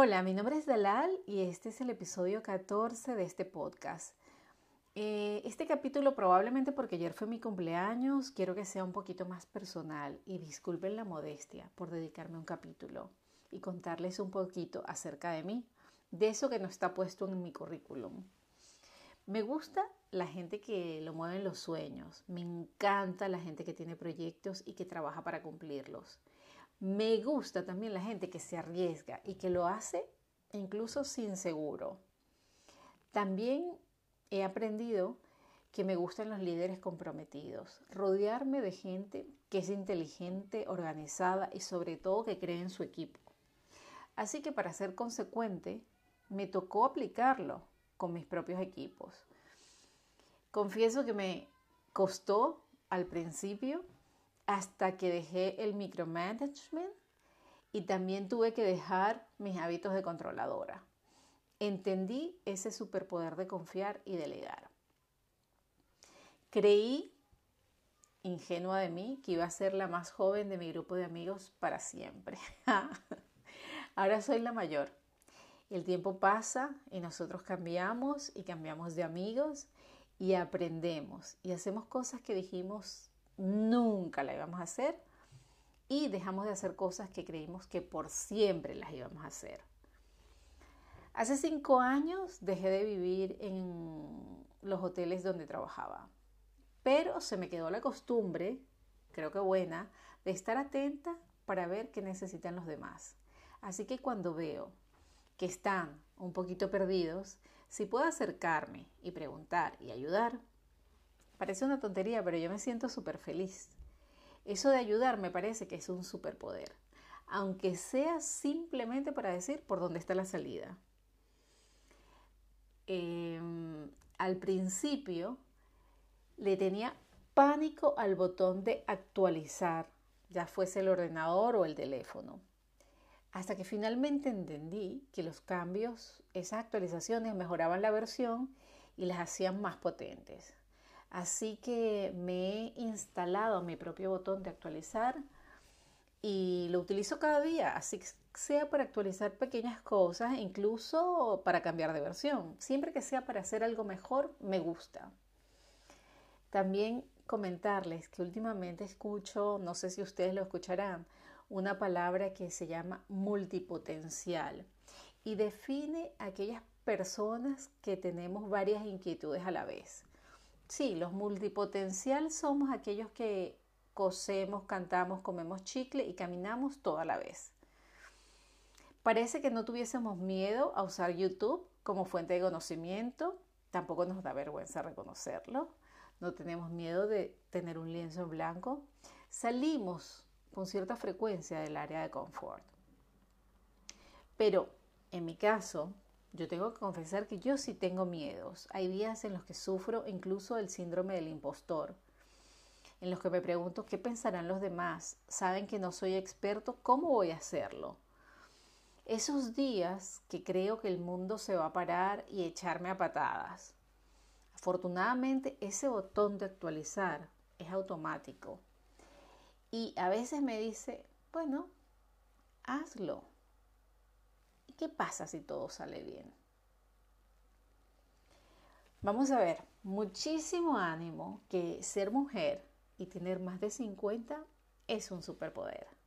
Hola, mi nombre es Dalal y este es el episodio 14 de este podcast. Eh, este capítulo probablemente porque ayer fue mi cumpleaños, quiero que sea un poquito más personal y disculpen la modestia por dedicarme un capítulo y contarles un poquito acerca de mí, de eso que no está puesto en mi currículum. Me gusta la gente que lo mueve en los sueños, me encanta la gente que tiene proyectos y que trabaja para cumplirlos. Me gusta también la gente que se arriesga y que lo hace incluso sin seguro. También he aprendido que me gustan los líderes comprometidos, rodearme de gente que es inteligente, organizada y sobre todo que cree en su equipo. Así que para ser consecuente, me tocó aplicarlo con mis propios equipos. Confieso que me costó al principio hasta que dejé el micromanagement y también tuve que dejar mis hábitos de controladora. Entendí ese superpoder de confiar y delegar. Creí, ingenua de mí, que iba a ser la más joven de mi grupo de amigos para siempre. Ahora soy la mayor. El tiempo pasa y nosotros cambiamos y cambiamos de amigos y aprendemos y hacemos cosas que dijimos nunca la íbamos a hacer y dejamos de hacer cosas que creímos que por siempre las íbamos a hacer. Hace cinco años dejé de vivir en los hoteles donde trabajaba, pero se me quedó la costumbre, creo que buena, de estar atenta para ver qué necesitan los demás. Así que cuando veo que están un poquito perdidos, si puedo acercarme y preguntar y ayudar, Parece una tontería, pero yo me siento súper feliz. Eso de ayudar me parece que es un superpoder, aunque sea simplemente para decir por dónde está la salida. Em, al principio le tenía pánico al botón de actualizar, ya fuese el ordenador o el teléfono. Hasta que finalmente entendí que los cambios, esas actualizaciones mejoraban la versión y las hacían más potentes. Así que me he instalado mi propio botón de actualizar y lo utilizo cada día, así sea para actualizar pequeñas cosas, incluso para cambiar de versión. Siempre que sea para hacer algo mejor, me gusta. También comentarles que últimamente escucho, no sé si ustedes lo escucharán, una palabra que se llama multipotencial y define aquellas personas que tenemos varias inquietudes a la vez. Sí, los multipotencial somos aquellos que cosemos, cantamos, comemos chicle y caminamos toda la vez. Parece que no tuviésemos miedo a usar YouTube como fuente de conocimiento, tampoco nos da vergüenza reconocerlo, no tenemos miedo de tener un lienzo en blanco, salimos con cierta frecuencia del área de confort. Pero en mi caso, yo tengo que confesar que yo sí tengo miedos. Hay días en los que sufro incluso el síndrome del impostor, en los que me pregunto qué pensarán los demás. Saben que no soy experto, ¿cómo voy a hacerlo? Esos días que creo que el mundo se va a parar y echarme a patadas. Afortunadamente ese botón de actualizar es automático. Y a veces me dice, bueno, hazlo. ¿Qué pasa si todo sale bien? Vamos a ver, muchísimo ánimo que ser mujer y tener más de 50 es un superpoder.